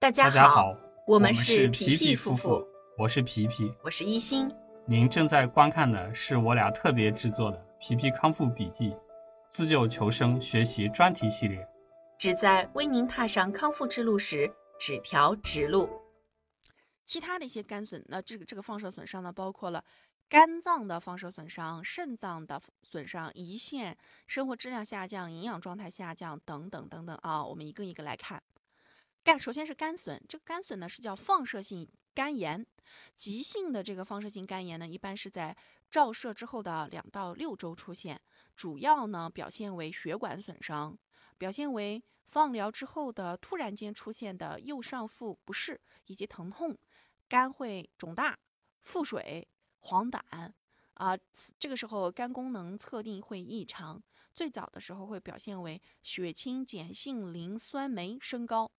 大家好，我们们是皮皮夫妇，我是皮皮。我是一心。您正在观看的是我俩特别制作的《皮皮康复笔记》自救求生学习专题系列。旨在为您踏上康复之路时指条直路。其他的一些肝损，那这个这个放射损伤呢，包括了肝脏的放射损伤、肾脏的损伤、胰腺生活质量下降、营养状态下降等等等等啊。我们一个一个来看。干首先是肝损，这个肝损呢是叫放射性肝炎，急性的这个放射性肝炎呢，一般是在照射之后的两到六周出现，主要呢表现为血管损伤，表现为放疗之后的突然间出现的右上腹不适以及疼痛。肝会肿大、腹水、黄疸啊、这个时候肝功能测定会异常，最早的时候会表现为血清碱性磷酸酶升高，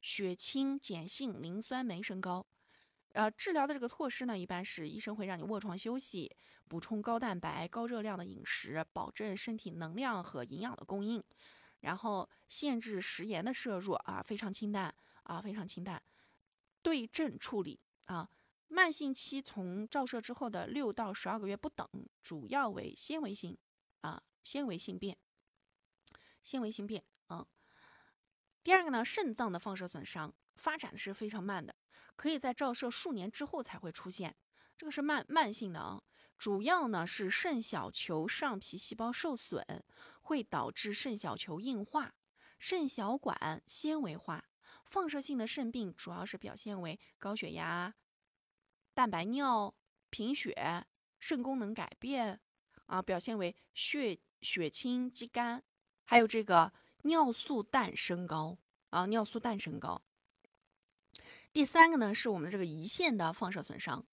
血清碱性磷酸酶升高。呃，治疗的这个措施呢，一般是医生会让你卧床休息，补充高蛋白、高热量的饮食，保证身体能量和营养的供应，然后限制食盐的摄入啊，非常清淡啊，非常清淡，对症处理。啊，慢性期从照射之后的六到十二个月不等，主要为纤维性啊，纤维性变，纤维性变。嗯，第二个呢，肾脏的放射损伤发展是非常慢的，可以在照射数年之后才会出现，这个是慢慢性的啊。主要呢是肾小球上皮细胞受损，会导致肾小球硬化、肾小管纤维化。放射性的肾病主要是表现为高血压、蛋白尿、贫血、肾功能改变啊，表现为血血清肌酐，还有这个尿素氮升高啊，尿素氮升高。第三个呢，是我们这个胰腺的放射损伤，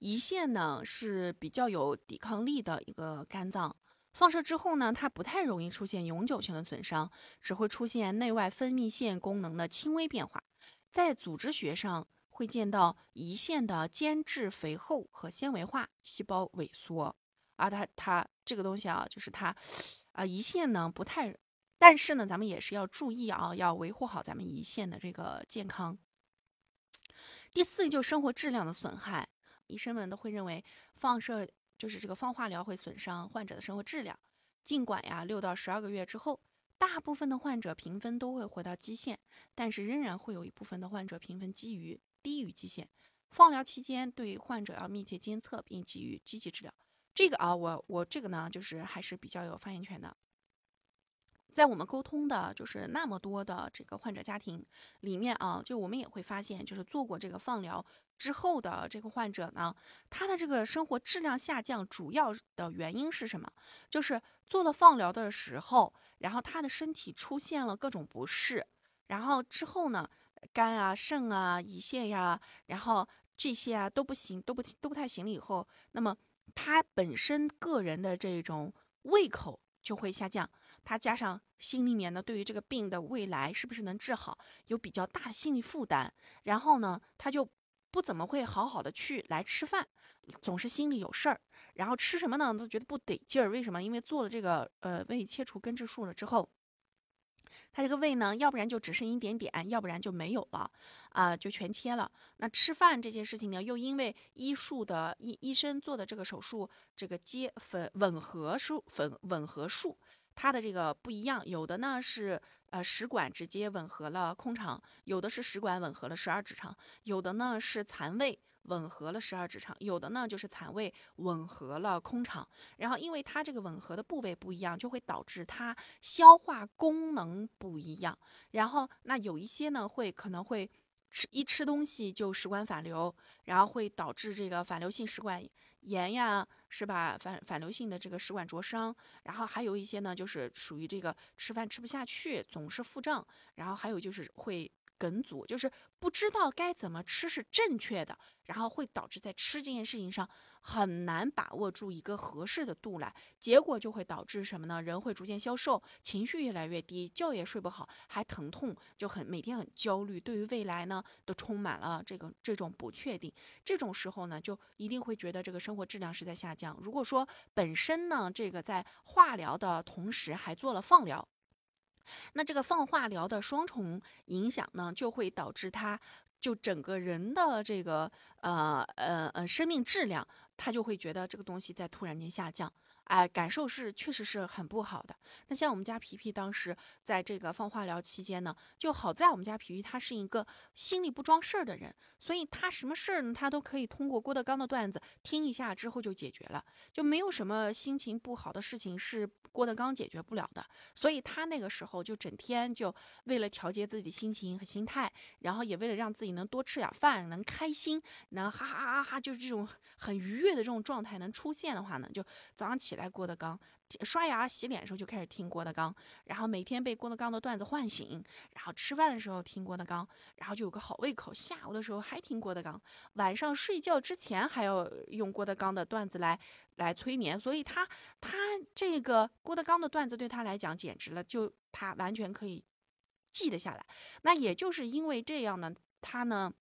胰腺呢是比较有抵抗力的一个肝脏。放射之后呢，它不太容易出现永久性的损伤，只会出现内外分泌腺功能的轻微变化。在组织学上会见到胰腺的间质肥厚和纤维化，细胞萎缩。而它它这个东西啊，就是它啊胰腺呢不太，但是呢咱们也是要注意啊，要维护好咱们胰腺的这个健康。第四就是生活质量的损害，医生们都会认为放射。就是这个放化疗会损伤患者的生活质量，尽管呀，六到十二个月之后，大部分的患者评分都会回到基线，但是仍然会有一部分的患者评分基于低于基线。放疗期间，对患者要密切监测并给予积极治疗。这个啊，我我这个呢，就是还是比较有发言权的。在我们沟通的，就是那么多的这个患者家庭里面啊，就我们也会发现，就是做过这个放疗之后的这个患者呢，他的这个生活质量下降，主要的原因是什么？就是做了放疗的时候，然后他的身体出现了各种不适，然后之后呢，肝啊、肾啊、胰腺呀，然后这些啊都不行，都不都不太行了以后，那么他本身个人的这种胃口就会下降。他加上心里面呢，对于这个病的未来是不是能治好，有比较大的心理负担。然后呢，他就不怎么会好好的去来吃饭，总是心里有事儿。然后吃什么呢，都觉得不得劲儿。为什么？因为做了这个呃胃切除根治术了之后，他这个胃呢，要不然就只剩一点点，要不然就没有了啊，就全切了。那吃饭这件事情呢，又因为医术的医医生做的这个手术，这个接粉吻合术粉吻合术。它的这个不一样，有的呢是呃食管直接吻合了空肠，有的是食管吻合了十二指肠，有的呢是残胃吻合了十二指肠，有的呢就是残胃吻合了空肠。然后因为它这个吻合的部位不一样，就会导致它消化功能不一样。然后那有一些呢会可能会吃一吃东西就食管反流，然后会导致这个反流性食管。炎呀，是吧？反反流性的这个食管灼伤，然后还有一些呢，就是属于这个吃饭吃不下去，总是腹胀，然后还有就是会。梗阻就是不知道该怎么吃是正确的，然后会导致在吃这件事情上很难把握住一个合适的度来，结果就会导致什么呢？人会逐渐消瘦，情绪越来越低，觉也睡不好，还疼痛，就很每天很焦虑，对于未来呢都充满了这个这种不确定。这种时候呢，就一定会觉得这个生活质量是在下降。如果说本身呢，这个在化疗的同时还做了放疗。那这个放化疗的双重影响呢，就会导致他就整个人的这个呃呃呃生命质量，他就会觉得这个东西在突然间下降。哎，感受是确实是很不好的。那像我们家皮皮当时在这个放化疗期间呢，就好在我们家皮皮他是一个心里不装事儿的人，所以他什么事儿呢，他都可以通过郭德纲的段子听一下之后就解决了，就没有什么心情不好的事情是郭德纲解决不了的。所以他那个时候就整天就为了调节自己的心情和心态，然后也为了让自己能多吃点饭，能开心，能哈哈哈哈，就是这种很愉悦的这种状态能出现的话呢，就早上起。来来，郭德纲刷牙洗脸的时候就开始听郭德纲，然后每天被郭德纲的段子唤醒，然后吃饭的时候听郭德纲，然后就有个好胃口。下午的时候还听郭德纲，晚上睡觉之前还要用郭德纲的段子来来催眠。所以他他这个郭德纲的段子对他来讲简直了，就他完全可以记得下来。那也就是因为这样呢，他呢。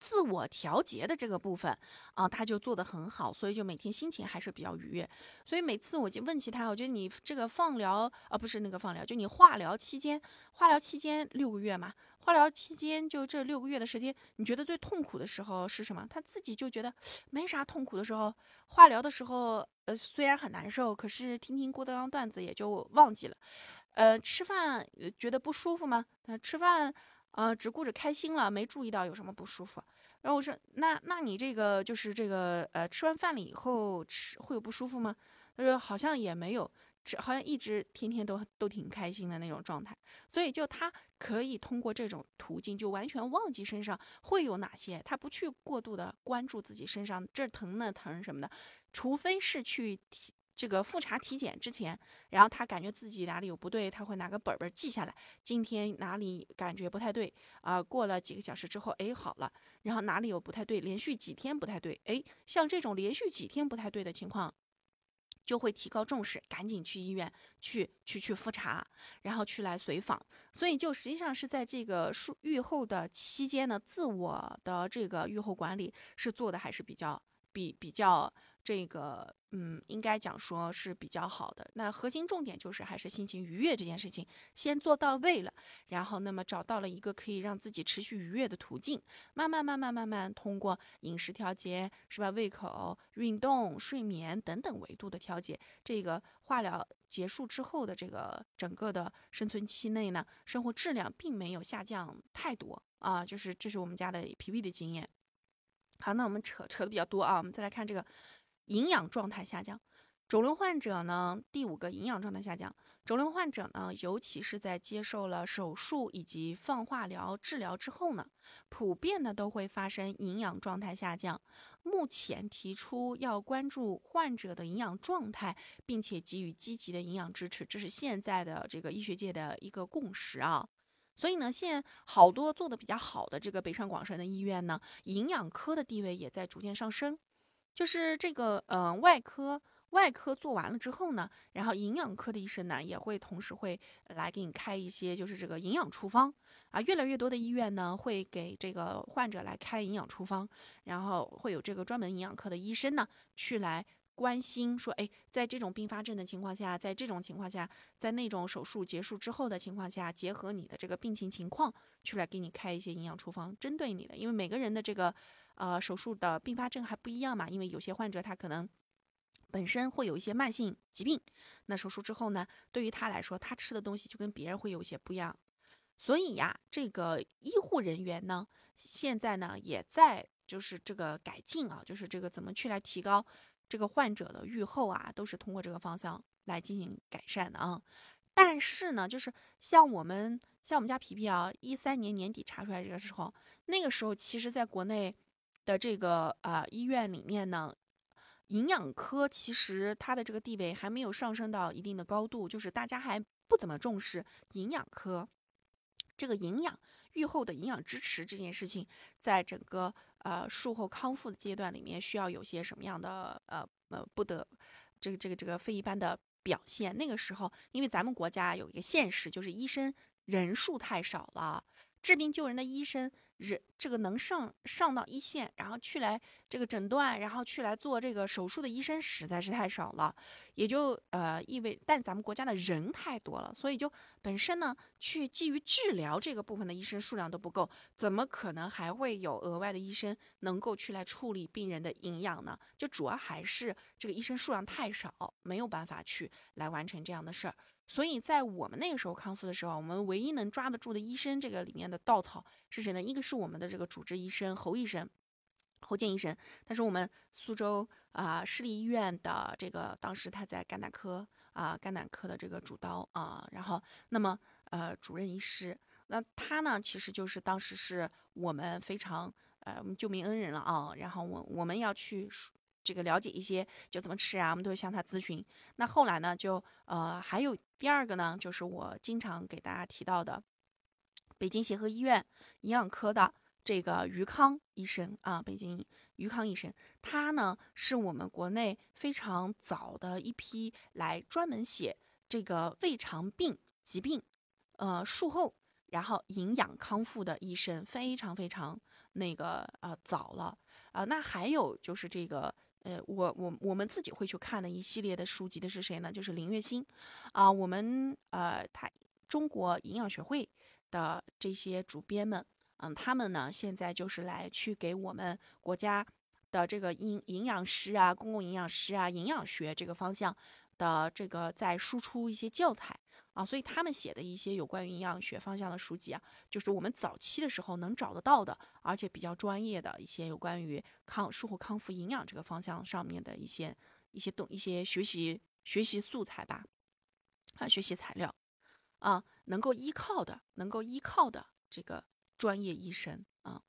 自我调节的这个部分啊，他就做得很好，所以就每天心情还是比较愉悦。所以每次我就问起他，我觉得你这个放疗啊，不是那个放疗，就你化疗期间，化疗期间六个月嘛，化疗期间就这六个月的时间，你觉得最痛苦的时候是什么？他自己就觉得没啥痛苦的时候，化疗的时候，呃，虽然很难受，可是听听郭德纲段子也就忘记了。呃，吃饭觉得不舒服吗？他吃饭。呃，只顾着开心了，没注意到有什么不舒服。然后我说，那那你这个就是这个呃，吃完饭了以后吃会有不舒服吗？他说好像也没有，好像一直天天都都挺开心的那种状态。所以就他可以通过这种途径，就完全忘记身上会有哪些，他不去过度的关注自己身上这疼那疼什么的，除非是去。这个复查体检之前，然后他感觉自己哪里有不对，他会拿个本本记下来。今天哪里感觉不太对啊？过了几个小时之后，哎，好了。然后哪里有不太对，连续几天不太对，哎，像这种连续几天不太对的情况，就会提高重视，赶紧去医院去去去复查，然后去来随访。所以就实际上是在这个术愈后的期间呢，自我的这个愈后管理是做的还是比较比比较。这个嗯，应该讲说是比较好的。那核心重点就是还是心情愉悦这件事情先做到位了，然后那么找到了一个可以让自己持续愉悦的途径，慢慢慢慢慢慢通过饮食调节是吧？胃口、运动、睡眠等等维度的调节，这个化疗结束之后的这个整个的生存期内呢，生活质量并没有下降太多啊。就是这是我们家的皮皮的经验。好，那我们扯扯的比较多啊，我们再来看这个。营养状态下降，肿瘤患者呢？第五个营养状态下降，肿瘤患者呢，尤其是在接受了手术以及放化疗治疗之后呢，普遍呢都会发生营养状态下降。目前提出要关注患者的营养状态，并且给予积极的营养支持，这是现在的这个医学界的一个共识啊。所以呢，现好多做的比较好的这个北上广深的医院呢，营养科的地位也在逐渐上升。就是这个，嗯，外科外科做完了之后呢，然后营养科的医生呢也会同时会来给你开一些，就是这个营养处方啊。越来越多的医院呢会给这个患者来开营养处方，然后会有这个专门营养科的医生呢去来关心说，哎，在这种并发症的情况下，在这种情况下，在那种手术结束之后的情况下，结合你的这个病情情况，去来给你开一些营养处方，针对你的，因为每个人的这个。呃，手术的并发症还不一样嘛，因为有些患者他可能本身会有一些慢性疾病，那手术之后呢，对于他来说，他吃的东西就跟别人会有一些不一样，所以呀，这个医护人员呢，现在呢也在就是这个改进啊，就是这个怎么去来提高这个患者的愈后啊，都是通过这个方向来进行改善的啊。但是呢，就是像我们像我们家皮皮啊，一三年年底查出来这个时候，那个时候其实在国内。的这个啊医院里面呢，营养科其实它的这个地位还没有上升到一定的高度，就是大家还不怎么重视营养科这个营养愈后的营养支持这件事情，在整个呃术后康复的阶段里面需要有些什么样的呃呃不得这个这个这个非一般的表现。那个时候，因为咱们国家有一个现实，就是医生人数太少了。治病救人的医生，人这个能上上到一线，然后去来这个诊断，然后去来做这个手术的医生实在是太少了，也就呃意味，但咱们国家的人太多了，所以就本身呢，去基于治疗这个部分的医生数量都不够，怎么可能还会有额外的医生能够去来处理病人的营养呢？就主要还是这个医生数量太少，没有办法去来完成这样的事儿。所以在我们那个时候康复的时候，我们唯一能抓得住的医生，这个里面的稻草是谁呢？一个是我们的这个主治医生侯医生，侯健医生，他是我们苏州啊市立医院的这个当时他在肝胆科啊肝胆科的这个主刀啊，然后那么呃主任医师，那他呢其实就是当时是我们非常呃我们救命恩人了啊，然后我我们要去。这个了解一些就怎么吃啊，我们都会向他咨询。那后来呢，就呃还有第二个呢，就是我经常给大家提到的，北京协和医院营养科的这个于康医生啊，北京于康医生，他呢是我们国内非常早的一批来专门写这个胃肠病疾病，呃术后然后营养康复的医生，非常非常那个呃早了啊。那还有就是这个。呃，我我我们自己会去看的一系列的书籍的是谁呢？就是林月星，啊，我们呃，他中国营养学会的这些主编们，嗯，他们呢现在就是来去给我们国家的这个营营养师啊、公共营养师啊、营养学这个方向的这个在输出一些教材。啊，所以他们写的一些有关于营养学方向的书籍啊，就是我们早期的时候能找得到的，而且比较专业的一些有关于康术后康复营养这个方向上面的一些一些动一些学习学习素材吧，啊，学习材料啊，能够依靠的，能够依靠的这个专业医生啊。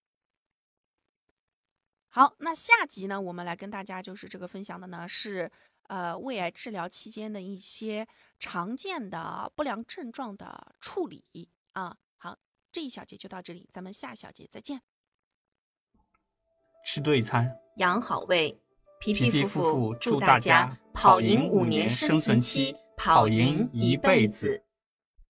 好，那下集呢，我们来跟大家就是这个分享的呢是。呃，胃癌治疗期间的一些常见的不良症状的处理啊，好，这一小节就到这里，咱们下小节再见。吃对餐，养好胃，皮皮夫妇祝大家跑赢五年生存期，跑赢一辈子。